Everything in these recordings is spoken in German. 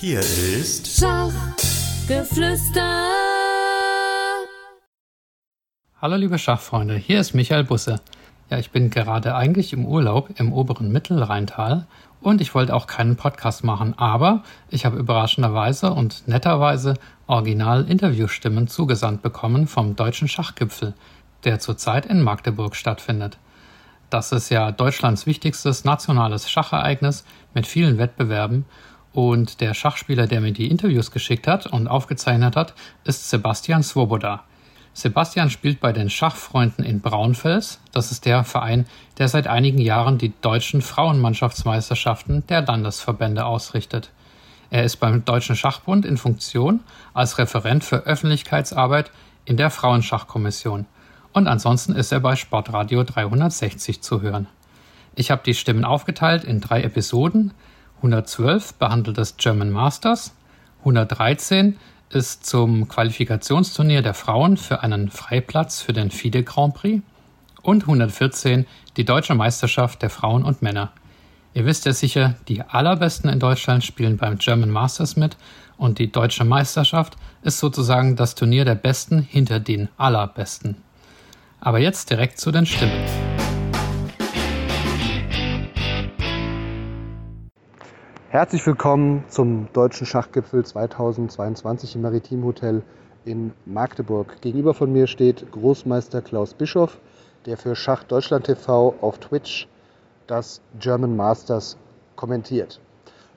Hier ist Schachgeflüster. Hallo liebe Schachfreunde, hier ist Michael Busse. Ja, ich bin gerade eigentlich im Urlaub im oberen Mittelrheintal und ich wollte auch keinen Podcast machen, aber ich habe überraschenderweise und netterweise Original-Interviewstimmen zugesandt bekommen vom Deutschen Schachgipfel, der zurzeit in Magdeburg stattfindet. Das ist ja Deutschlands wichtigstes nationales Schachereignis mit vielen Wettbewerben und der Schachspieler, der mir die Interviews geschickt hat und aufgezeichnet hat, ist Sebastian Svoboda. Sebastian spielt bei den Schachfreunden in Braunfels. Das ist der Verein, der seit einigen Jahren die deutschen Frauenmannschaftsmeisterschaften der Landesverbände ausrichtet. Er ist beim Deutschen Schachbund in Funktion als Referent für Öffentlichkeitsarbeit in der Frauenschachkommission. Und ansonsten ist er bei Sportradio 360 zu hören. Ich habe die Stimmen aufgeteilt in drei Episoden. 112 behandelt das German Masters, 113 ist zum Qualifikationsturnier der Frauen für einen Freiplatz für den FIDE Grand Prix und 114 die deutsche Meisterschaft der Frauen und Männer. Ihr wisst ja sicher, die allerbesten in Deutschland spielen beim German Masters mit und die deutsche Meisterschaft ist sozusagen das Turnier der Besten hinter den allerbesten. Aber jetzt direkt zu den Stimmen. Herzlich willkommen zum Deutschen Schachgipfel 2022 im Maritimhotel in Magdeburg. Gegenüber von mir steht Großmeister Klaus Bischoff, der für Schach Deutschland TV auf Twitch das German Masters kommentiert.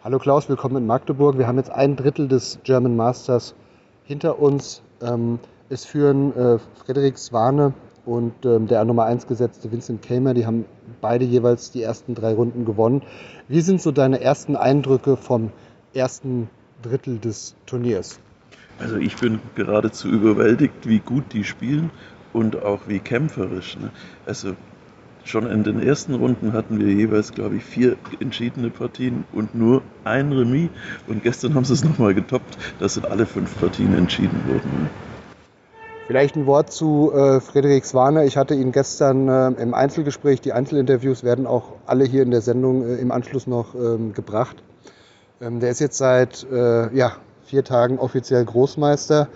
Hallo Klaus, willkommen in Magdeburg. Wir haben jetzt ein Drittel des German Masters hinter uns. Ähm, es führen äh, Frederik Swane und ähm, der Nummer 1 gesetzte Vincent Kamer, die haben beide jeweils die ersten drei Runden gewonnen. Wie sind so deine ersten Eindrücke vom ersten Drittel des Turniers? Also ich bin geradezu überwältigt, wie gut die spielen und auch wie kämpferisch. Ne? Also schon in den ersten Runden hatten wir jeweils, glaube ich, vier entschiedene Partien und nur ein Remis. Und gestern haben sie es nochmal getoppt, dass sind alle fünf Partien entschieden wurden. Vielleicht ein Wort zu äh, Friedrich Swane. Ich hatte ihn gestern äh, im Einzelgespräch. Die Einzelinterviews werden auch alle hier in der Sendung äh, im Anschluss noch ähm, gebracht. Ähm, der ist jetzt seit äh, ja, vier Tagen offiziell Großmeister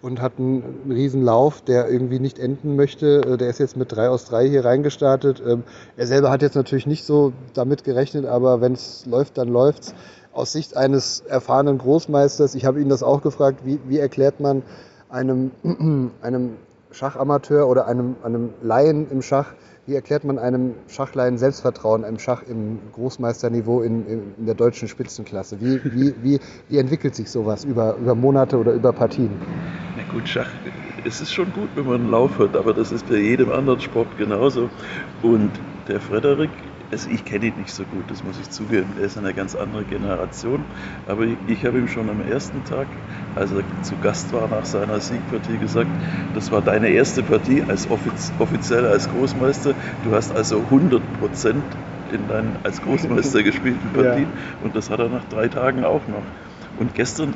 und hat einen, einen riesen Lauf, der irgendwie nicht enden möchte. Äh, der ist jetzt mit drei aus drei hier reingestartet. Ähm, er selber hat jetzt natürlich nicht so damit gerechnet, aber wenn es läuft, dann läuft's. Aus Sicht eines erfahrenen Großmeisters, ich habe ihn das auch gefragt, wie, wie erklärt man einem, einem Schachamateur oder einem, einem Laien im Schach, wie erklärt man einem Schachleien Selbstvertrauen im Schach im Großmeisterniveau in, in, in der deutschen Spitzenklasse? Wie, wie, wie, wie entwickelt sich sowas über, über Monate oder über Partien? Na gut, Schach, es ist schon gut, wenn man einen Lauf hat, aber das ist bei jedem anderen Sport genauso. Und der Frederik also ich kenne ihn nicht so gut, das muss ich zugeben. Er ist eine ganz andere Generation. Aber ich, ich habe ihm schon am ersten Tag, als er zu Gast war nach seiner Siegpartie, gesagt, das war deine erste Partie als offiz offiziell als Großmeister. Du hast also 100 Prozent in deinen als Großmeister gespielten Partien. Ja. Und das hat er nach drei Tagen auch noch. Und gestern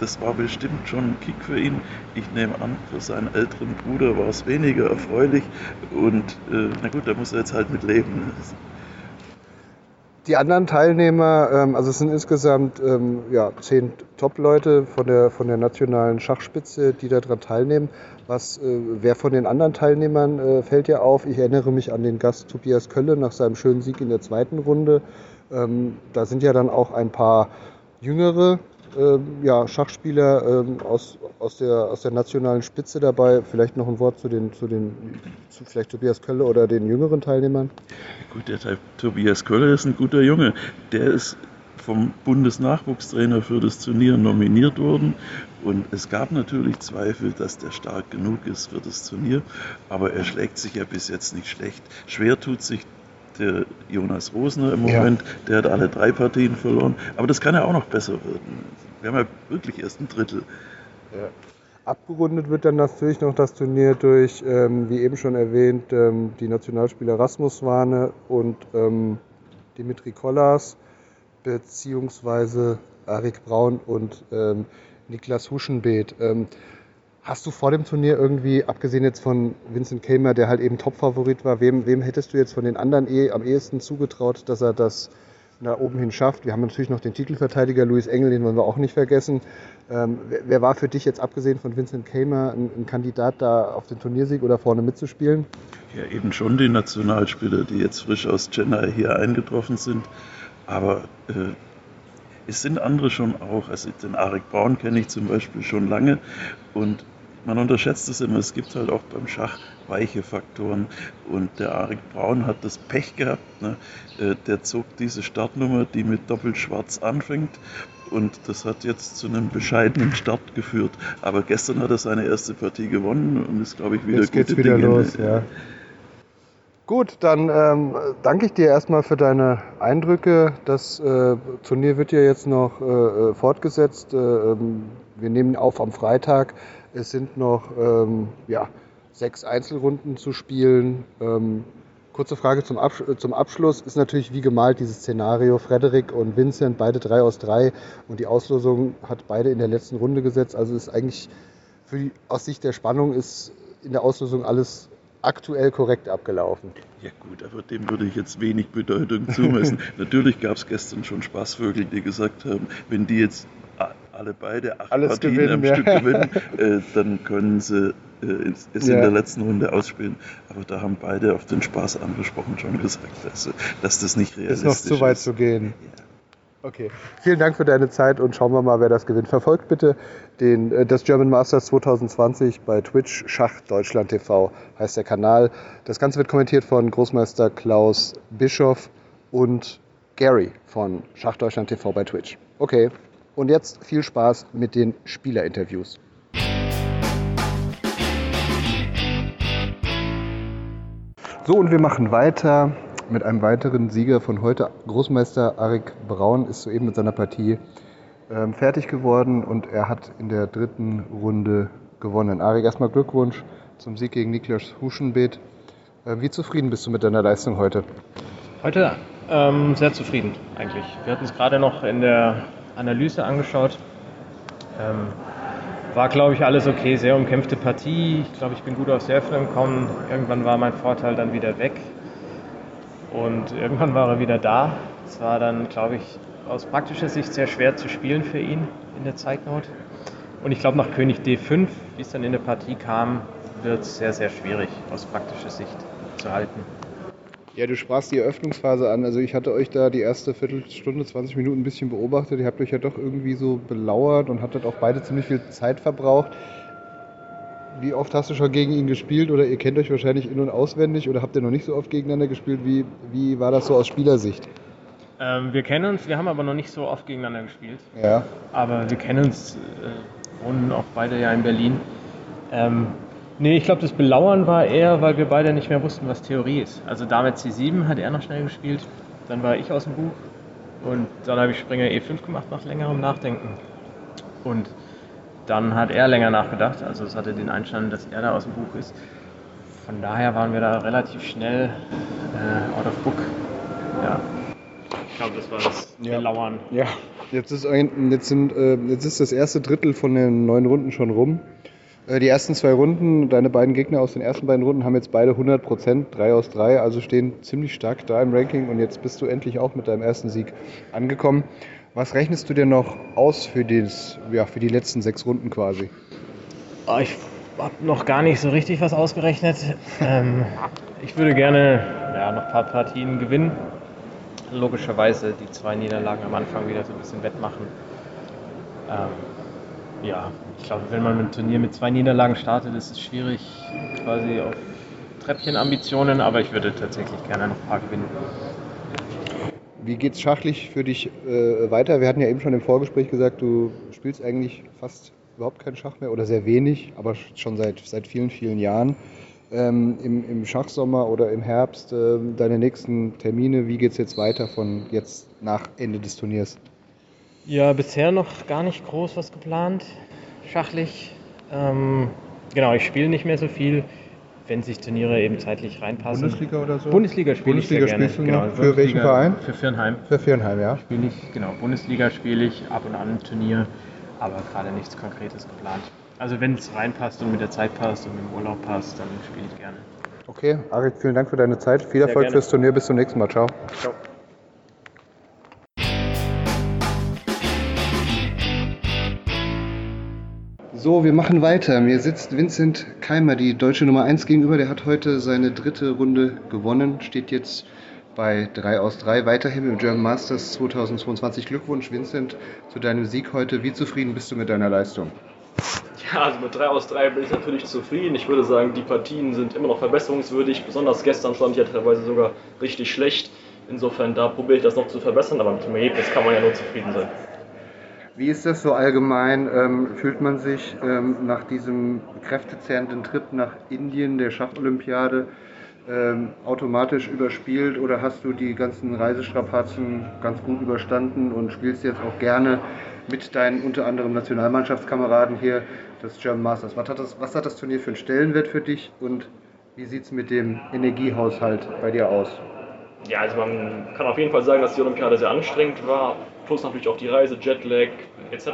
das war bestimmt schon ein Kick für ihn. Ich nehme an, für seinen älteren Bruder war es weniger erfreulich. Und äh, na gut, da muss er jetzt halt mit leben. Die anderen Teilnehmer, ähm, also es sind insgesamt ähm, ja, zehn Top-Leute von der, von der nationalen Schachspitze, die daran teilnehmen. Was, äh, wer von den anderen Teilnehmern äh, fällt ja auf? Ich erinnere mich an den Gast Tobias Kölle nach seinem schönen Sieg in der zweiten Runde. Ähm, da sind ja dann auch ein paar jüngere ja, Schachspieler ähm, aus, aus, der, aus der nationalen Spitze dabei. Vielleicht noch ein Wort zu den, zu den zu vielleicht Tobias Kölle oder den jüngeren Teilnehmern? Gut, der Tobias Kölle ist ein guter Junge. Der ist vom Bundesnachwuchstrainer für das Turnier nominiert worden. Und es gab natürlich Zweifel, dass der stark genug ist für das Turnier. Aber er schlägt sich ja bis jetzt nicht schlecht. Schwer tut sich der Jonas Rosner im Moment, ja. der hat alle drei Partien verloren. Aber das kann ja auch noch besser werden. Wir haben ja wirklich erst ein Drittel. Ja. Abgerundet wird dann natürlich noch das Turnier durch, ähm, wie eben schon erwähnt, ähm, die Nationalspieler Rasmus Warne und ähm, Dimitri Kollas, beziehungsweise Arik Braun und ähm, Niklas Huschenbeet. Hast du vor dem Turnier irgendwie, abgesehen jetzt von Vincent Kamer, der halt eben Topfavorit war, wem, wem hättest du jetzt von den anderen eh am ehesten zugetraut, dass er das nach oben hin schafft. Wir haben natürlich noch den Titelverteidiger Luis Engel, den wollen wir auch nicht vergessen. Ähm, wer, wer, war für dich jetzt abgesehen von Vincent Kamer ein, ein, Kandidat, da auf den Turniersieg oder vorne mitzuspielen? Ja, eben schon die Nationalspieler, die jetzt frisch aus Chennai hier eingetroffen sind. Aber äh, es sind andere schon auch. Also den Arik Braun kenne ich zum Beispiel schon lange und man unterschätzt es immer. Es gibt halt auch beim Schach weiche Faktoren. Und der Arik Braun hat das Pech gehabt. Ne? Äh, der zog diese Startnummer, die mit Doppelschwarz anfängt. Und das hat jetzt zu einem bescheidenen Start geführt. Aber gestern hat er seine erste Partie gewonnen und ist, glaube ich, wieder Jetzt geht's wieder Dinge. los, ja. Gut, dann ähm, danke ich dir erstmal für deine Eindrücke. Das äh, Turnier wird ja jetzt noch äh, äh fortgesetzt. Äh, ähm, wir nehmen auf am Freitag. Es sind noch ähm, ja, sechs Einzelrunden zu spielen. Ähm, kurze Frage zum, Absch zum, Abschluss. Ist natürlich wie gemalt dieses Szenario. Frederik und Vincent, beide drei aus drei. Und die Auslosung hat beide in der letzten Runde gesetzt. Also ist eigentlich für die, aus Sicht der Spannung ist in der Auslosung alles aktuell korrekt abgelaufen. Ja gut, aber dem würde ich jetzt wenig Bedeutung zumessen. Natürlich gab es gestern schon Spaßvögel, die gesagt haben, wenn die jetzt alle beide acht Alles Partien gewinnen, am ja. Stück gewinnen, äh, dann können sie äh, es ja. in der letzten Runde ausspielen. Aber da haben beide auf den Spaß angesprochen schon gesagt, dass, dass das nicht realistisch ist. Ist noch zu weit ist. zu gehen. Ja. Okay, vielen Dank für deine Zeit und schauen wir mal, wer das gewinnt. Verfolgt bitte den, äh, das German Masters 2020 bei Twitch Schach Deutschland TV heißt der Kanal. Das Ganze wird kommentiert von Großmeister Klaus Bischoff und Gary von Schach Deutschland TV bei Twitch. Okay, und jetzt viel Spaß mit den Spielerinterviews. So, und wir machen weiter mit einem weiteren Sieger von heute. Großmeister Arik Braun ist soeben mit seiner Partie ähm, fertig geworden und er hat in der dritten Runde gewonnen. Arik, erstmal Glückwunsch zum Sieg gegen Niklas Huschenbeet. Äh, wie zufrieden bist du mit deiner Leistung heute? Heute ähm, sehr zufrieden eigentlich. Wir hatten es gerade noch in der Analyse angeschaut. Ähm, war, glaube ich, alles okay. Sehr umkämpfte Partie. Ich glaube, ich bin gut aufs Eröffnen gekommen. Irgendwann war mein Vorteil dann wieder weg. Und irgendwann war er wieder da. Es war dann, glaube ich, aus praktischer Sicht sehr schwer zu spielen für ihn in der Zeitnot. Und ich glaube, nach König D5, wie es dann in der Partie kam, wird es sehr, sehr schwierig aus praktischer Sicht zu halten. Ja, du sprachst die Eröffnungsphase an. Also ich hatte euch da die erste Viertelstunde, 20 Minuten ein bisschen beobachtet. Ihr habt euch ja doch irgendwie so belauert und hattet auch beide ziemlich viel Zeit verbraucht. Wie oft hast du schon gegen ihn gespielt oder ihr kennt euch wahrscheinlich in- und auswendig oder habt ihr noch nicht so oft gegeneinander gespielt? Wie, wie war das so aus Spielersicht? Ähm, wir kennen uns, wir haben aber noch nicht so oft gegeneinander gespielt. Ja. Aber wir kennen uns, äh, wohnen auch beide ja in Berlin. Ähm, Nee, ich glaube, das Belauern war eher, weil wir beide nicht mehr wussten, was Theorie ist. Also Dame C7 hat er noch schnell gespielt, dann war ich aus dem Buch und dann habe ich Springer E5 gemacht nach längerem Nachdenken. Und dann hat er länger nachgedacht, also es hatte den Einstand, dass er da aus dem Buch ist. Von daher waren wir da relativ schnell äh, out of book. Ja. Ich glaube, das war das Ja. Belauern. Ja, jetzt ist, ein, jetzt, sind, äh, jetzt ist das erste Drittel von den neun Runden schon rum. Äh, Die ersten zwei Runden, deine beiden Gegner aus den ersten beiden Runden haben jetzt beide 100 Prozent, drei aus drei, also stehen ziemlich stark da im Ranking und jetzt bist du endlich auch mit deinem ersten Sieg angekommen. Was rechnest du dir noch aus für, dieses, ja, für die letzten sechs Runden quasi? Oh, ich habe noch gar nicht so richtig was ausgerechnet. ähm, ich würde gerne ja, noch ein paar Partien gewinnen. Logischerweise die zwei Niederlagen am Anfang wieder so ein bisschen wettmachen. Ähm, ja, ich glaube, wenn man ein Turnier mit zwei Niederlagen startet, ist es schwierig quasi auf Treppchenambitionen, aber ich würde tatsächlich gerne noch ein paar gewinnen. Wie geht's schachlich für dich äh, weiter? Wir hatten ja eben schon im Vorgespräch gesagt, du spielst eigentlich fast überhaupt keinen Schach mehr oder sehr wenig, aber schon seit, seit vielen, vielen Jahren. Ähm, im, Im Schachsommer oder im Herbst ähm, deine nächsten Termine, wie geht's jetzt weiter von jetzt nach Ende des Turniers? Ja, bisher noch gar nicht groß was geplant, schachlich. Ähm, genau, ich spiele nicht mehr so viel, wenn sich Turniere eben zeitlich reinpassen. Bundesliga oder so? Bundesliga spiele Bundesliga ich sehr gerne. du noch? Für welchen Verein? Für Firnheim. Für Vierenheim, ja. Spiele ich, genau, Bundesliga spiele ich ab und an ein Turnier, aber gerade nichts Konkretes geplant. Also wenn es reinpasst und mit der Zeit passt und mit dem Urlaub passt, dann spiele ich gerne. Okay, Arik, vielen Dank für deine Zeit. Viel Erfolg fürs Turnier. Bis zum nächsten Mal. Ciao. Ciao. So, wir machen weiter. Mir sitzt Vincent Keimer, die deutsche Nummer 1 gegenüber. Der hat heute seine dritte Runde gewonnen, steht jetzt bei 3 aus 3 weiterhin im German Masters 2022. Glückwunsch, Vincent, zu deinem Sieg heute. Wie zufrieden bist du mit deiner Leistung? Ja, also mit 3 aus 3 bin ich natürlich zufrieden. Ich würde sagen, die Partien sind immer noch verbesserungswürdig. Besonders gestern stand ich ja teilweise sogar richtig schlecht. Insofern, da probiere ich das noch zu verbessern, aber mit dem Ergebnis kann man ja nur zufrieden sein. Wie ist das so allgemein? Ähm, fühlt man sich ähm, nach diesem kräftezehrenden Trip nach Indien, der Schacholympiade, ähm, automatisch überspielt oder hast du die ganzen Reisestrapazen ganz gut überstanden und spielst jetzt auch gerne mit deinen unter anderem Nationalmannschaftskameraden hier das German Masters? Was hat das, was hat das Turnier für einen Stellenwert für dich und wie sieht es mit dem Energiehaushalt bei dir aus? Ja, also man kann auf jeden Fall sagen, dass die Olympiade sehr anstrengend war, plus natürlich auch die Reise, Jetlag etc.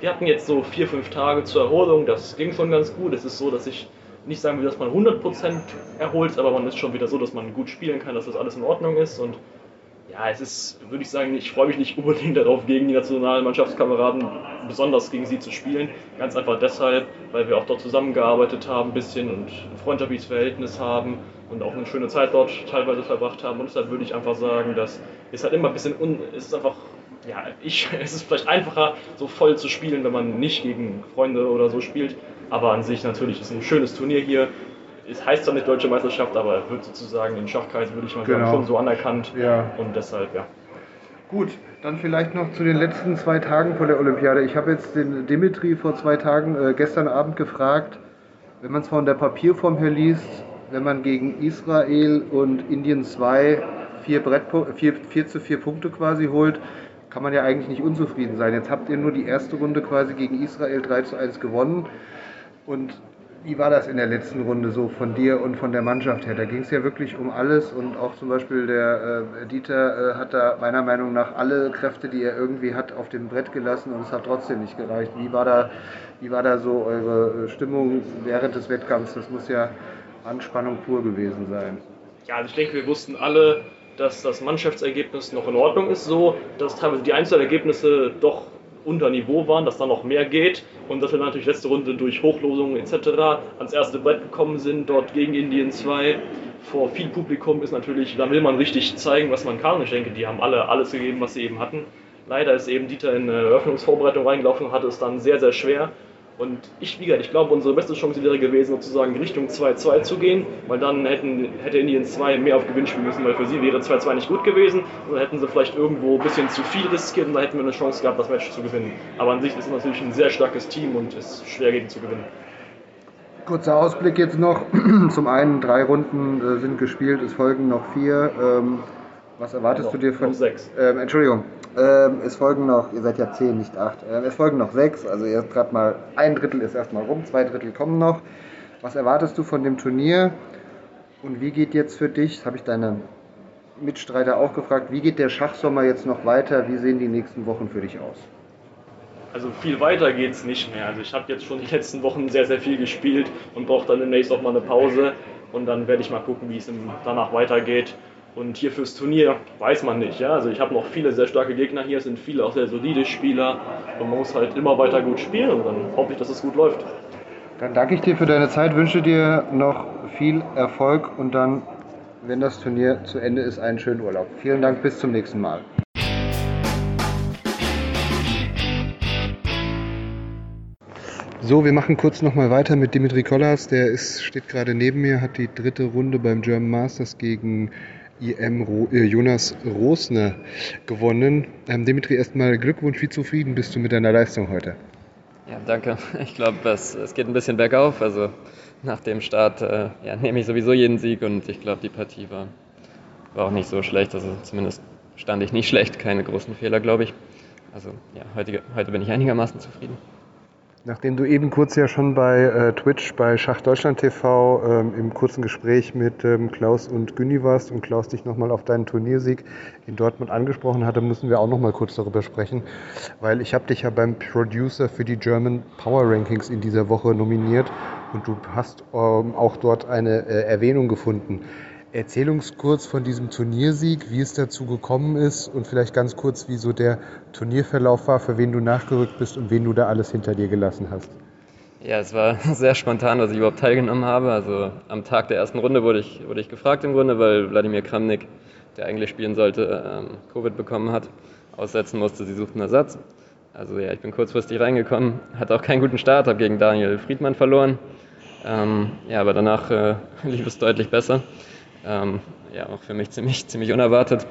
Wir hatten jetzt so vier, fünf Tage zur Erholung, das ging schon ganz gut. Es ist so, dass ich nicht sagen will, dass man 100% erholt, aber man ist schon wieder so, dass man gut spielen kann, dass das alles in Ordnung ist und ja, es ist, würde ich sagen, ich freue mich nicht unbedingt darauf, gegen die nationalen Mannschaftskameraden besonders gegen sie zu spielen. Ganz einfach deshalb, weil wir auch dort zusammengearbeitet haben, ein bisschen und ein freundschaftliches Verhältnis haben und auch eine schöne Zeit dort teilweise verbracht haben. Und deshalb würde ich einfach sagen, dass es halt immer ein bisschen, un, es ist einfach, ja, ich, es ist vielleicht einfacher, so voll zu spielen, wenn man nicht gegen Freunde oder so spielt. Aber an sich natürlich ist ein schönes Turnier hier es heißt zwar nicht Deutsche Meisterschaft, aber wird sozusagen in Schachkreis, würde ich mal genau. sagen, schon so anerkannt. Ja. Und deshalb, ja. Gut, dann vielleicht noch zu den letzten zwei Tagen von der Olympiade. Ich habe jetzt den Dimitri vor zwei Tagen, äh, gestern Abend gefragt, wenn man es von der Papierform her liest, wenn man gegen Israel und Indien 2 vier, vier, vier zu vier Punkte quasi holt, kann man ja eigentlich nicht unzufrieden sein. Jetzt habt ihr nur die erste Runde quasi gegen Israel 3 zu 1 gewonnen. Und wie war das in der letzten Runde so von dir und von der Mannschaft her? Da ging es ja wirklich um alles und auch zum Beispiel der äh, Dieter äh, hat da meiner Meinung nach alle Kräfte, die er irgendwie hat, auf dem Brett gelassen und es hat trotzdem nicht gereicht. Wie war da, wie war da so eure äh, Stimmung während des Wettkampfs? Das muss ja Anspannung pur gewesen sein. Ja, also ich denke, wir wussten alle, dass das Mannschaftsergebnis noch in Ordnung ist, so dass teilweise die Einzelergebnisse doch unter Niveau waren, dass da noch mehr geht und dass wir natürlich letzte Runde durch Hochlosungen etc. ans erste Brett gekommen sind, dort gegen Indien 2 vor viel Publikum ist natürlich, da will man richtig zeigen, was man kann. Ich denke, die haben alle alles gegeben, was sie eben hatten. Leider ist eben Dieter in eine Eröffnungsvorbereitung reingelaufen und hatte es dann sehr, sehr schwer. Und ich, wie gesagt, ich glaube, unsere beste Chance wäre gewesen, sozusagen Richtung 2-2 zu gehen, weil dann hätten, hätte Indien 2 mehr auf Gewinn spielen müssen, weil für sie wäre 2-2 nicht gut gewesen. Und dann hätten sie vielleicht irgendwo ein bisschen zu viel riskiert und dann hätten wir eine Chance gehabt, das Match zu gewinnen. Aber an sich ist es natürlich ein sehr starkes Team und ist schwer gegen zu gewinnen. Kurzer Ausblick jetzt noch. Zum einen, drei Runden äh, sind gespielt, es folgen noch vier. Ähm, was erwartest noch, du dir von. Noch sechs. Ähm, Entschuldigung, ähm, es folgen noch, ihr seid ja zehn, nicht acht. Ähm, es folgen noch sechs, also ihr gerade mal ein Drittel ist erstmal rum, zwei Drittel kommen noch. Was erwartest du von dem Turnier und wie geht jetzt für dich, das habe ich deine Mitstreiter auch gefragt, wie geht der Schachsommer jetzt noch weiter? Wie sehen die nächsten Wochen für dich aus? Also viel weiter geht es nicht mehr. Also ich habe jetzt schon die letzten Wochen sehr, sehr viel gespielt und brauche dann demnächst auch mal eine Pause und dann werde ich mal gucken, wie es danach weitergeht. Und hier fürs Turnier weiß man nicht. Ja? Also ich habe noch viele sehr starke Gegner hier, es sind viele auch sehr solide Spieler. Und man muss halt immer weiter gut spielen und dann hoffe ich, dass es gut läuft. Dann danke ich dir für deine Zeit, wünsche dir noch viel Erfolg und dann, wenn das Turnier zu Ende ist, einen schönen Urlaub. Vielen Dank, bis zum nächsten Mal. So, wir machen kurz nochmal weiter mit Dimitri Kollas. Der ist, steht gerade neben mir, hat die dritte Runde beim German Masters gegen IM äh, Jonas Rosner gewonnen. Ähm, Dimitri, erstmal Glückwunsch, wie zufrieden bist du mit deiner Leistung heute? Ja, danke. Ich glaube, es, es geht ein bisschen bergauf. Also nach dem Start äh, ja, nehme ich sowieso jeden Sieg und ich glaube, die Partie war, war auch nicht so schlecht. Also zumindest stand ich nicht schlecht, keine großen Fehler, glaube ich. Also ja, heute, heute bin ich einigermaßen zufrieden. Nachdem du eben kurz ja schon bei äh, Twitch, bei Schach Deutschland TV ähm, im kurzen Gespräch mit ähm, Klaus und Günni warst und Klaus dich nochmal auf deinen Turniersieg in Dortmund angesprochen hatte, müssen wir auch nochmal kurz darüber sprechen, weil ich habe dich ja beim Producer für die German Power Rankings in dieser Woche nominiert und du hast ähm, auch dort eine äh, Erwähnung gefunden. Erzähl uns kurz von diesem Turniersieg, wie es dazu gekommen ist und vielleicht ganz kurz, wie so der Turnierverlauf war, für wen du nachgerückt bist und wen du da alles hinter dir gelassen hast. Ja, es war sehr spontan, dass ich überhaupt teilgenommen habe. Also am Tag der ersten Runde wurde ich, wurde ich gefragt im Grunde, weil Wladimir Kramnik, der eigentlich spielen sollte, ähm, Covid bekommen hat, aussetzen musste. Sie suchten Ersatz. Also ja, ich bin kurzfristig reingekommen, hatte auch keinen guten Start, habe gegen Daniel Friedmann verloren. Ähm, ja, aber danach äh, lief es deutlich besser. Ähm, ja, auch für mich ziemlich, ziemlich unerwartet.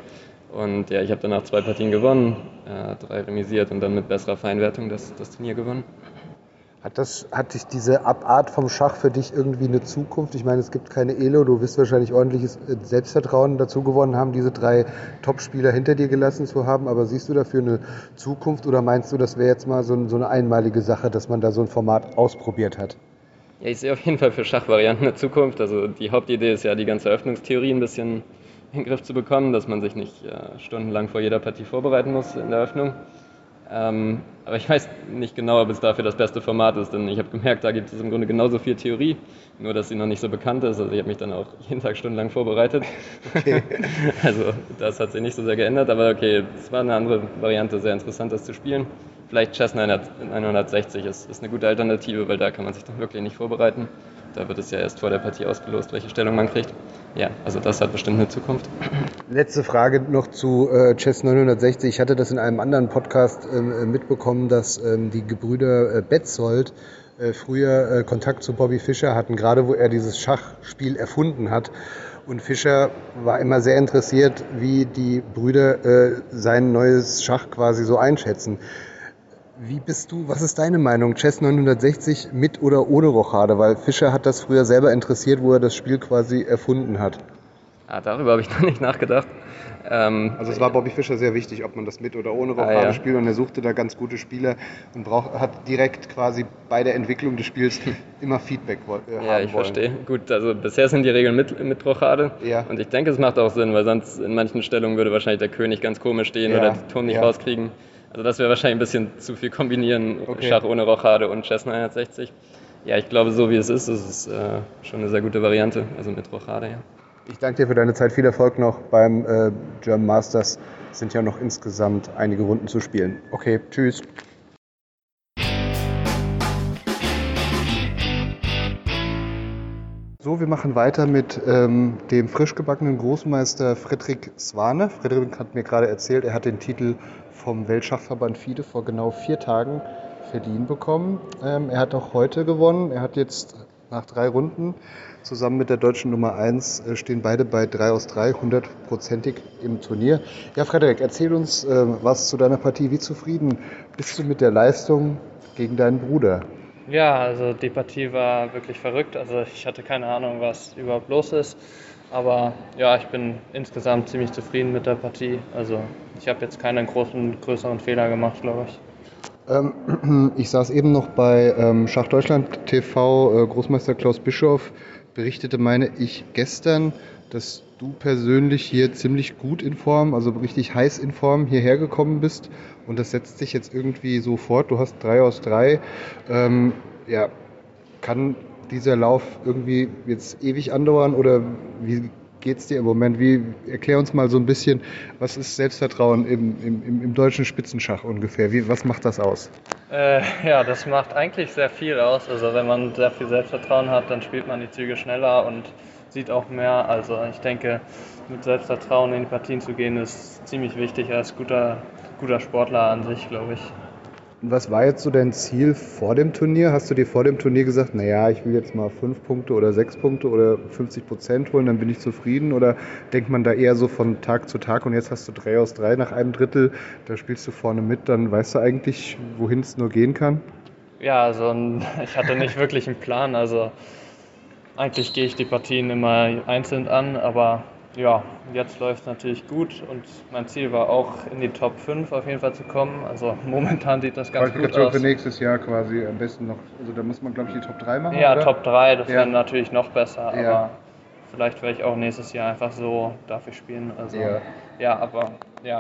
Und ja, ich habe danach zwei Partien gewonnen, äh, drei remisiert und dann mit besserer Feinwertung das, das Turnier gewonnen. Hat, das, hat dich diese Abart vom Schach für dich irgendwie eine Zukunft? Ich meine, es gibt keine Elo, du wirst wahrscheinlich ordentliches äh, Selbstvertrauen dazu gewonnen haben, diese drei Top-Spieler hinter dir gelassen zu haben. Aber siehst du dafür eine Zukunft oder meinst du, das wäre jetzt mal so, so eine einmalige Sache, dass man da so ein Format ausprobiert hat? Ja, ich sehe auf jeden Fall für Schachvarianten eine Zukunft. Also die Hauptidee ist ja, die ganze Eröffnungstheorie ein bisschen in den Griff zu bekommen, dass man sich nicht äh, stundenlang vor jeder Partie vorbereiten muss in der Eröffnung. Ähm, aber ich weiß nicht genau, ob es dafür das beste Format ist, denn ich habe gemerkt, da gibt es im Grunde genauso viel Theorie, nur dass sie noch nicht so bekannt ist. Also ich habe mich dann auch jeden Tag stundenlang vorbereitet. Okay. also das hat sich nicht so sehr geändert, aber okay, es war eine andere Variante, sehr interessant, das zu spielen. Vielleicht Chess 960 ist, ist eine gute Alternative, weil da kann man sich dann wirklich nicht vorbereiten. Da wird es ja erst vor der Partie ausgelost, welche Stellung man kriegt. Ja, also das hat bestimmt eine Zukunft. Letzte Frage noch zu äh, Chess 960. Ich hatte das in einem anderen Podcast ähm, äh, mitbekommen, dass ähm, die Gebrüder äh, Betzold äh, früher äh, Kontakt zu Bobby Fischer hatten, gerade wo er dieses Schachspiel erfunden hat. Und Fischer war immer sehr interessiert, wie die Brüder äh, sein neues Schach quasi so einschätzen. Wie bist du, was ist deine Meinung? Chess 960 mit oder ohne Rochade? Weil Fischer hat das früher selber interessiert, wo er das Spiel quasi erfunden hat. Ah, darüber habe ich noch nicht nachgedacht. Ähm, also es war Bobby Fischer sehr wichtig, ob man das mit oder ohne Rochade ah, ja. spielt und er suchte da ganz gute Spieler und brauch, hat direkt quasi bei der Entwicklung des Spiels immer Feedback äh, Ja, ich wollen. verstehe. Gut, also bisher sind die Regeln mit, mit Rochade ja. und ich denke, es macht auch Sinn, weil sonst in manchen Stellungen würde wahrscheinlich der König ganz komisch stehen ja. oder den Turm nicht rauskriegen. Also das wäre wahrscheinlich ein bisschen zu viel kombinieren, okay. Schach ohne Rochade und Chess 960. Ja, ich glaube, so wie es ist, ist es äh, schon eine sehr gute Variante, also mit Rochade, ja. Ich danke dir für deine Zeit. Viel Erfolg noch beim äh, German Masters. Es sind ja noch insgesamt einige Runden zu spielen. Okay, tschüss. So, wir machen weiter mit ähm, dem frisch gebackenen Großmeister Friedrich Swane. Friedrich hat mir gerade erzählt, er hat den Titel vom Weltschachverband FIDE vor genau vier Tagen verliehen bekommen. Ähm, er hat auch heute gewonnen. Er hat jetzt nach drei Runden zusammen mit der deutschen Nummer 1 äh, stehen beide bei 3 aus 3, hundertprozentig im Turnier. Ja, Frederik, erzähl uns äh, was zu deiner Partie. Wie zufrieden bist du mit der Leistung gegen deinen Bruder? Ja, also die Partie war wirklich verrückt. Also ich hatte keine Ahnung, was überhaupt los ist. Aber ja, ich bin insgesamt ziemlich zufrieden mit der Partie. Also ich habe jetzt keinen großen, größeren Fehler gemacht, glaube ich. Ähm, ich saß eben noch bei ähm, Schach Deutschland TV. Äh, Großmeister Klaus Bischof berichtete, meine ich, gestern, dass du persönlich hier ziemlich gut in Form, also richtig heiß in Form hierher gekommen bist. Und das setzt sich jetzt irgendwie so fort. Du hast drei aus drei. Ähm, ja, kann dieser Lauf irgendwie jetzt ewig andauern oder wie geht es dir im Moment? Wie, erklär uns mal so ein bisschen, was ist Selbstvertrauen im, im, im deutschen Spitzenschach ungefähr? Wie, was macht das aus? Äh, ja, das macht eigentlich sehr viel aus. Also wenn man sehr viel Selbstvertrauen hat, dann spielt man die Züge schneller und sieht auch mehr. Also ich denke, mit Selbstvertrauen in die Partien zu gehen, ist ziemlich wichtig als guter, guter Sportler an sich, glaube ich. Was war jetzt so dein Ziel vor dem Turnier? Hast du dir vor dem Turnier gesagt, naja, ich will jetzt mal fünf Punkte oder sechs Punkte oder 50 Prozent holen, dann bin ich zufrieden? Oder denkt man da eher so von Tag zu Tag und jetzt hast du drei aus drei nach einem Drittel, da spielst du vorne mit, dann weißt du eigentlich, wohin es nur gehen kann? Ja, also ich hatte nicht wirklich einen Plan. Also eigentlich gehe ich die Partien immer einzeln an, aber ja, jetzt läuft es natürlich gut und mein Ziel war auch in die Top 5 auf jeden Fall zu kommen. Also momentan sieht das ganz gut aus. für nächstes Jahr quasi am besten noch, also da muss man glaube ich die Top 3 machen. Ja, oder? Top 3, das ja. wäre natürlich noch besser, ja. aber vielleicht werde ich auch nächstes Jahr einfach so dafür spielen. Also ja, ja aber ja,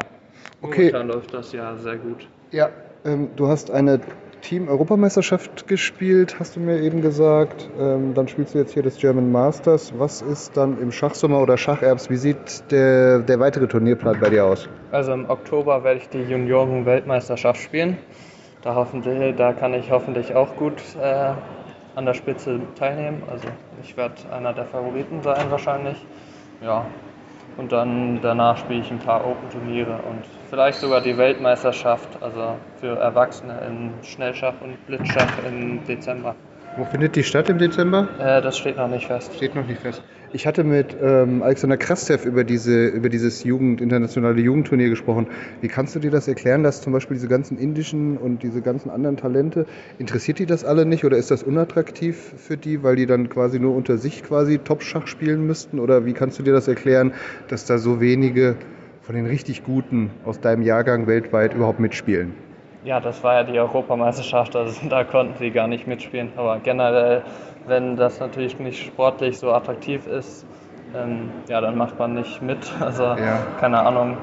okay. momentan läuft das ja sehr gut. Ja, ähm, du hast eine Team-Europameisterschaft gespielt, hast du mir eben gesagt. Ähm, dann spielst du jetzt hier das German Masters. Was ist dann im Schachsommer oder Schacherbs? Wie sieht der, der weitere Turnierplan bei dir aus? Also im Oktober werde ich die Junioren-Weltmeisterschaft spielen. Da, hoffentlich, da kann ich hoffentlich auch gut äh, an der Spitze teilnehmen. Also ich werde einer der Favoriten sein wahrscheinlich. Ja. Und dann danach spiele ich ein paar Open-Turniere und vielleicht sogar die Weltmeisterschaft, also für Erwachsene in Schnellschach und Blitzschach im Dezember. Wo findet die statt im Dezember? Äh, das steht noch nicht fest. Steht noch nicht fest. Ich hatte mit ähm, Alexander Krastev über, diese, über dieses Jugend, internationale Jugendturnier gesprochen. Wie kannst du dir das erklären, dass zum Beispiel diese ganzen indischen und diese ganzen anderen Talente, interessiert die das alle nicht oder ist das unattraktiv für die, weil die dann quasi nur unter sich quasi Top-Schach spielen müssten? Oder wie kannst du dir das erklären, dass da so wenige von den richtig Guten aus deinem Jahrgang weltweit überhaupt mitspielen? Ja, das war ja die Europameisterschaft, also da konnten sie gar nicht mitspielen. Aber generell, wenn das natürlich nicht sportlich so attraktiv ist, ähm, ja, dann macht man nicht mit. Also Ja. keine Ahnung,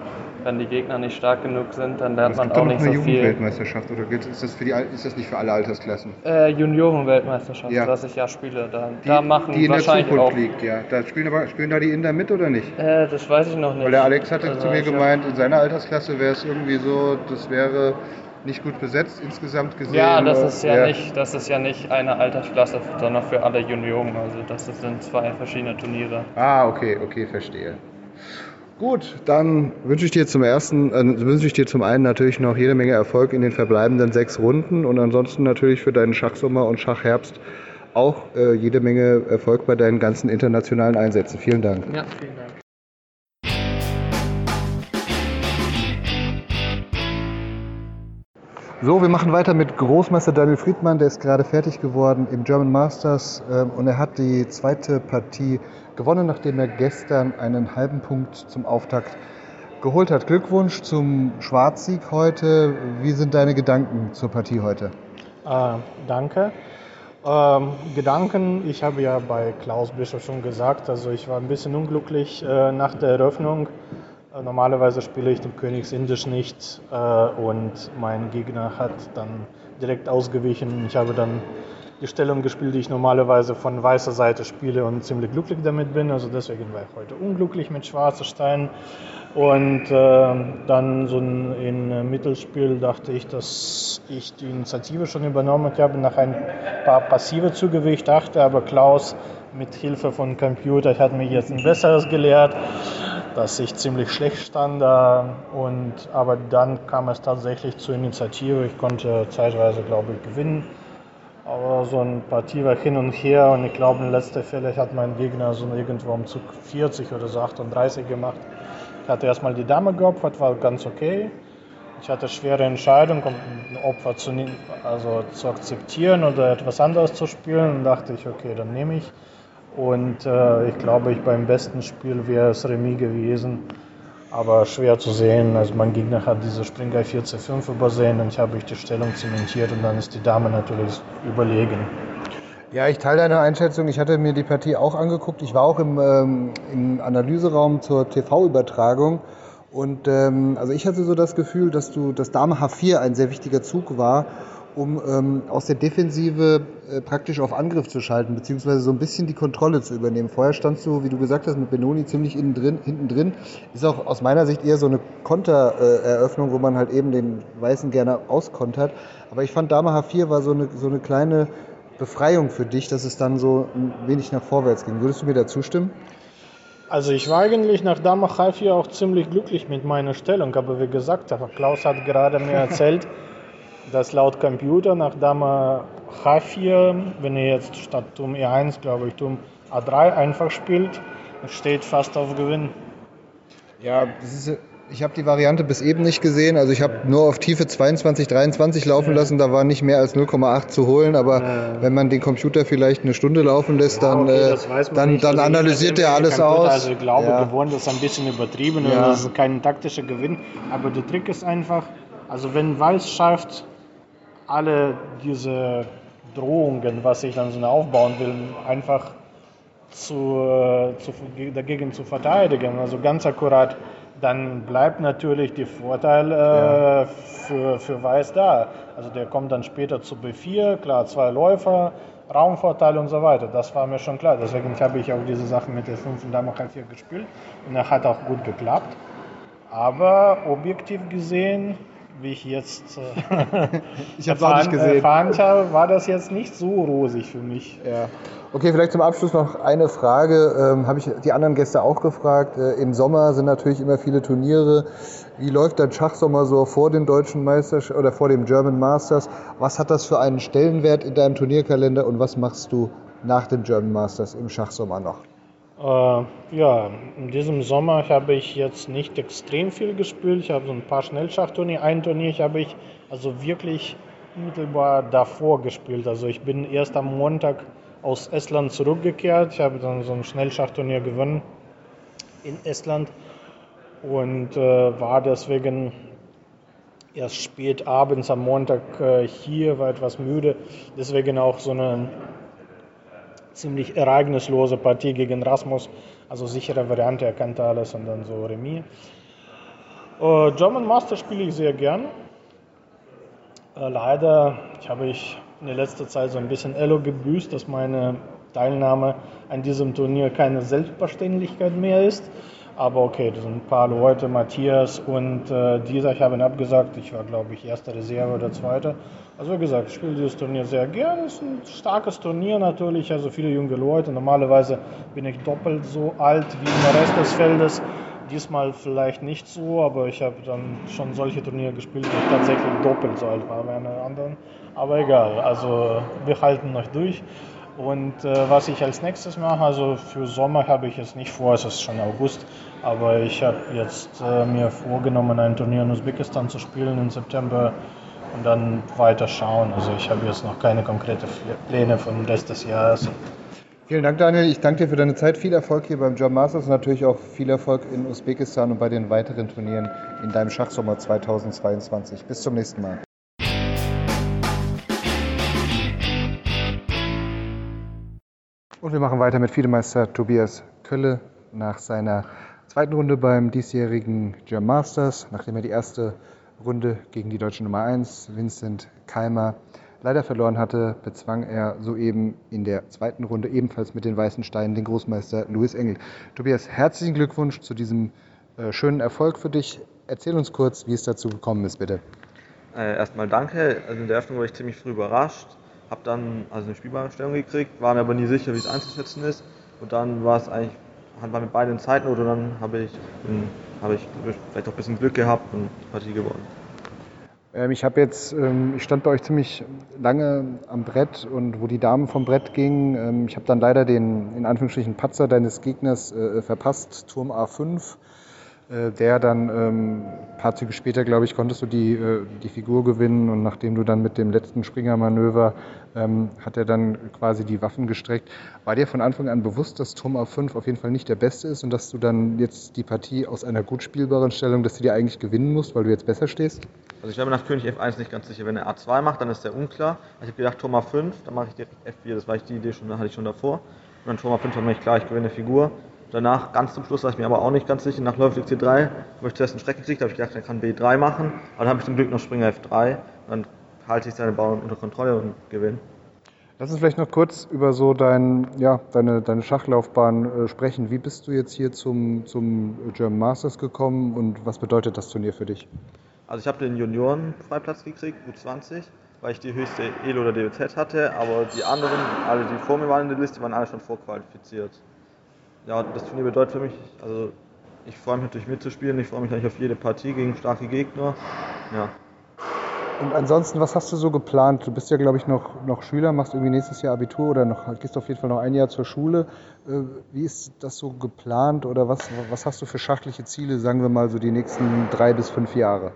wenn die Gegner nicht stark genug sind, dann lernt man auch nicht so viel. Jugendweltmeisterschaft oder ist das, für die, ist das nicht für alle Altersklassen? Äh, Junioren-Weltmeisterschaft, Ja. was ich ja spiele, da, Die, da machen die in der wahrscheinlich Zukunft auch. liegt, ja. Da spielen, aber, spielen da die Inder mit oder nicht? Äh, das weiß ich noch nicht. Weil der Alex hatte Also zu mir gemeint, in seiner Altersklasse wäre es irgendwie so, das wäre nicht gut besetzt insgesamt gesehen. Ja, das ist ja, nicht, das ist ja nicht eine Altersklasse, sondern für alle Junioren. Also das sind zwei verschiedene Turniere. Ah, okay, okay, verstehe. Gut, dann wünsche ich dir zum ersten, äh, wünsche ich dir zum einen natürlich noch jede Menge Erfolg in den verbleibenden sechs Runden und ansonsten natürlich für deinen Schachsommer und Schachherbst auch äh, jede Menge Erfolg bei deinen ganzen internationalen Einsätzen. Vielen Dank. Ja, vielen Dank. So, wir machen weiter mit Großmeister Daniel Friedmann, der ist gerade fertig geworden im German Masters ähm, und er hat die zweite Partie gewonnen, nachdem er gestern einen halben Punkt zum Auftakt geholt hat. Glückwunsch zum Schwarzsieg heute. Wie sind deine Gedanken zur Partie heute? Äh, danke. Ähm, Gedanken, ich habe ja bei Klaus Bischof schon gesagt, also ich war ein bisschen unglücklich äh, nach der Eröffnung. Äh, normalerweise spiele ich den Königsindisch nicht äh, und mein Gegner hat dann direkt ausgewichen. Ich habe dann die Stellung gespielt, die ich normalerweise von weißer Seite spiele und ziemlich glücklich damit bin. Also deswegen war ich heute unglücklich mit schwarzen Steinen. Und äh, dann so ein, in Mittelspiel dachte ich, dass ich die Initiative schon übernommen habe nach ein paar passive ich dachte. Aber Klaus mit Hilfe von Computer hat mir jetzt ein besseres gelehrt, dass ich ziemlich schlecht stand. Und, aber dann kam es tatsächlich zur Initiative. Ich konnte zeitweise, glaube ich, gewinnen. Aber so ein Partie war hin und her und ich glaube, in letzter Fälle hat mein Gegner so irgendwo um Zug 40 oder so 38 gemacht. Ich hatte erstmal die Dame geopfert, war ganz okay. Ich hatte schwere Entscheidung, um ein Opfer zu, also zu akzeptieren oder etwas anderes zu spielen. Und dachte ich, okay, dann nehme ich. Und äh, ich glaube, ich beim besten Spiel wäre es Remis gewesen. Aber schwer zu sehen. Also mein Gegner hat diese Springer 4 zu 5 übersehen und ich habe ich die Stellung zementiert und dann ist die Dame natürlich überlegen. Ja, ich teile deine Einschätzung. Ich hatte mir die Partie auch angeguckt. Ich war auch im, ähm, im Analyseraum zur TV-Übertragung. Und ähm, also ich hatte so das Gefühl, dass du, dass Dame H4 ein sehr wichtiger Zug war, um ähm, aus der Defensive äh, praktisch auf Angriff zu schalten, beziehungsweise so ein bisschen die Kontrolle zu übernehmen. Vorher standst du, wie du gesagt hast, mit Benoni ziemlich innen drin, hinten drin. Ist auch aus meiner Sicht eher so eine Kontereröffnung, wo man halt eben den Weißen gerne auskontert. Aber ich fand Dame H4 war so eine, so eine kleine Befreiung für dich, dass es dann so ein wenig nach vorwärts ging. Würdest du mir da zustimmen? Also ich war eigentlich nach Dame H4 auch ziemlich glücklich mit meiner Stellung, aber wie gesagt, Klaus hat gerade mir erzählt, dass laut Computer nach Dame H4, wenn ihr jetzt statt Turm E1, glaube ich, Turm A3 einfach spielt, steht fast auf Gewinn. Ja, ist, ich habe die Variante bis eben nicht gesehen. Also ich habe nur auf Tiefe 22, 23 laufen lassen. Da war nicht mehr als 0,8 zu holen. Aber wenn man den Computer vielleicht eine Stunde laufen lässt, dann, Okay, äh, dann, dann Also analysiert er alles Computer, aus. Also ich glaube, Ja. gewonnen ist ein bisschen übertrieben Ja. und das ist kein taktischer Gewinn. Aber der Trick ist einfach, also wenn Weiß schafft, alle diese Drohungen, was ich dann so aufbauen will, einfach zu, äh, zu, dagegen zu verteidigen, also ganz akkurat, dann bleibt natürlich der Vorteil äh, für, für Weiß da. Also der kommt dann später zu B4, klar, zwei Läufer, Raumvorteil und so weiter. Das war mir schon klar. Deswegen habe ich auch diese Sachen mit der 5 und Dame H4 gespielt und er hat auch gut geklappt. Aber objektiv gesehen, wie ich jetzt äh, Ich hab's auch nicht erfahren, gesehen. erfahren habe, war das jetzt nicht so rosig für mich. Ja. Okay, vielleicht zum Abschluss noch eine Frage. Ähm, Habe ich die anderen Gäste auch gefragt. Äh, Im Sommer sind natürlich immer viele Turniere. Wie läuft dein Schachsommer so vor den deutschen Meisterschaften oder vor dem German Masters? Was hat das für einen Stellenwert in deinem Turnierkalender und was machst du nach dem German Masters im Schachsommer noch? Äh, ja, in diesem Sommer habe ich jetzt nicht extrem viel gespielt. Ich habe so ein paar Schnellschachturniere. Ein Turnier habe ich also wirklich unmittelbar davor gespielt. Also ich bin erst am Montag aus Estland zurückgekehrt. Ich habe dann so ein Schnellschachturnier gewonnen in Estland und äh, war deswegen erst spät abends am Montag äh, hier, war etwas müde. Deswegen auch so eine ziemlich ereignislose Partie gegen Rasmus. Also sichere Variante, er kannte alles und dann so Remis. Äh, German Master spiele ich sehr gern. Äh, leider habe ich in der letzten Zeit so ein bisschen Elo gebüßt, dass meine Teilnahme an diesem Turnier keine Selbstverständlichkeit mehr ist. Aber okay, das sind ein paar Leute, Matthias und äh, dieser, ich habe ihn abgesagt. Ich war, glaube ich, erste Reserve oder zweite. Also wie gesagt, ich spiele dieses Turnier sehr gern. Es ist ein starkes Turnier natürlich, also viele junge Leute. Normalerweise bin ich doppelt so alt wie der Rest des Feldes. Diesmal vielleicht nicht so, aber ich habe dann schon solche Turniere gespielt, wo ich tatsächlich doppelt so alt war wie alle anderen. Aber egal, also wir halten noch durch. Und äh, was ich als nächstes mache, also für Sommer habe ich jetzt nicht vor, es ist schon August, aber ich habe jetzt äh, mir vorgenommen, ein Turnier in Usbekistan zu spielen im September und dann weiter schauen. Also ich habe jetzt noch keine konkreten Pläne für den Rest des Jahres. Vielen Dank, Daniel. Ich danke dir für deine Zeit. Viel Erfolg hier beim German Masters und natürlich auch viel Erfolg in Usbekistan und bei den weiteren Turnieren in deinem Schachsommer 2022. Bis zum nächsten Mal. Und wir machen weiter mit Fiedemeister Tobias Kölle nach seiner zweiten Runde beim diesjährigen German Masters, nachdem er die erste Runde gegen die deutsche Nummer 1, Vincent Keimer, leider verloren hatte, bezwang er soeben in der zweiten Runde ebenfalls mit den weißen Steinen den Großmeister Louis Engel. Tobias, herzlichen Glückwunsch zu diesem äh, schönen Erfolg für dich. Erzähl uns kurz, wie es dazu gekommen ist, bitte. Äh, erstmal danke. Also in der Eröffnung war ich ziemlich früh überrascht. Hab dann also eine spielbare Stellung gekriegt, war mir aber nie sicher, wie es einzuschätzen ist. Und dann war es eigentlich, waren wir beide in Zeitnot und dann habe ich, habe ich vielleicht auch ein bisschen Glück gehabt und die Partie gewonnen. Ähm, ich habe jetzt, ähm, ich stand bei euch ziemlich lange am Brett und wo die Damen vom Brett gingen, ähm, ich habe dann leider den in Anführungsstrichen Patzer deines Gegners äh, verpasst, Turm A5. Äh, der dann ähm, ein paar Züge später, glaube ich, konntest du die, äh, die Figur gewinnen und nachdem du dann mit dem letzten Springermanöver ähm, hat er dann quasi die Waffen gestreckt. War dir von Anfang an bewusst, dass Turm A5 auf jeden Fall nicht der beste ist und dass du dann jetzt die Partie aus einer gut spielbaren Stellung, dass du die eigentlich gewinnen musst, weil du jetzt besser stehst? Also ich war mir nach König F1 nicht ganz sicher. Wenn er A2 macht, dann ist der unklar. Also ich habe gedacht, Turm A5, dann mache ich direkt F4. Das war ich die Idee schon, hatte ich schon davor. Und dann Turm A5 war mir klar, ich gewinne Figur. Danach, ganz zum Schluss, war ich mir aber auch nicht ganz sicher. Nach Läufig C3 habe ich zuerst einen Schreck gekriegt, habe ich gedacht, er kann B3 machen. Aber dann habe ich zum Glück noch Springer F3. Dann halte ich seine Bauern unter Kontrolle und gewinne. Lass uns vielleicht noch kurz über so dein, ja, deine, deine Schachlaufbahn äh, sprechen. Wie bist du jetzt hier zum, zum German Masters gekommen und was bedeutet das Turnier für dich? Also ich habe den Junioren-Freiplatz gekriegt, U20, weil ich die höchste ELO oder DWZ hatte. Aber die anderen, alle die vor mir waren in der Liste, waren alle schon vorqualifiziert. Ja, das Turnier bedeutet für mich, also ich freue mich natürlich mitzuspielen, ich freue mich natürlich auf jede Partie gegen starke Gegner. Ja. Und ansonsten, was hast du so geplant? Du bist ja, glaube ich, noch, noch Schüler, machst irgendwie nächstes Jahr Abitur oder noch, gehst auf jeden Fall noch ein Jahr zur Schule. Äh, Wie ist das so geplant oder was, was hast du für schachliche Ziele, sagen wir mal so die nächsten drei bis fünf Jahre?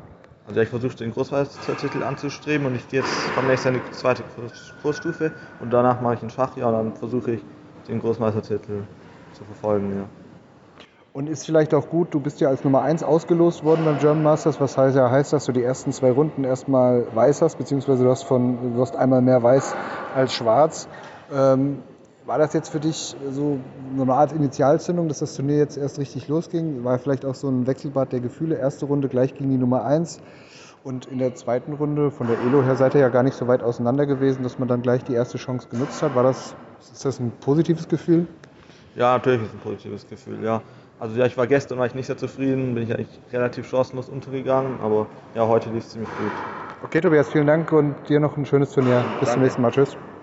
Also ja, ich versuche den Großmeistertitel anzustreben und ich gehe jetzt vom nächsten Jahr in die zweite Kurs- Kursstufe und danach mache ich ein Schachjahr und dann versuche ich den Großmeistertitel zu verfolgen. Ja. Und ist vielleicht auch gut, du bist ja als Nummer 1 ausgelost worden beim German Masters, was heißt ja heißt, dass du die ersten zwei Runden erstmal weiß hast, beziehungsweise du hast, von, du hast einmal mehr weiß als schwarz. Ähm, war das jetzt für dich so eine Art Initialzündung, dass das Turnier jetzt erst richtig losging? War vielleicht auch so ein Wechselbad der Gefühle? Erste Runde gleich gegen die Nummer 1 und in der zweiten Runde, von der Elo her seid ihr ja gar nicht so weit auseinander gewesen, dass man dann gleich die erste Chance genutzt hat. War das, ist das ein positives Gefühl? Ja, natürlich ist es ein positives Gefühl, ja. Also ja, ich war gestern war ich nicht sehr zufrieden, bin ich eigentlich relativ chancenlos untergegangen, aber ja, heute lief es ziemlich gut. Okay, Tobias, vielen Dank und dir noch ein schönes Turnier. Bis Danke. zum nächsten Mal. Tschüss.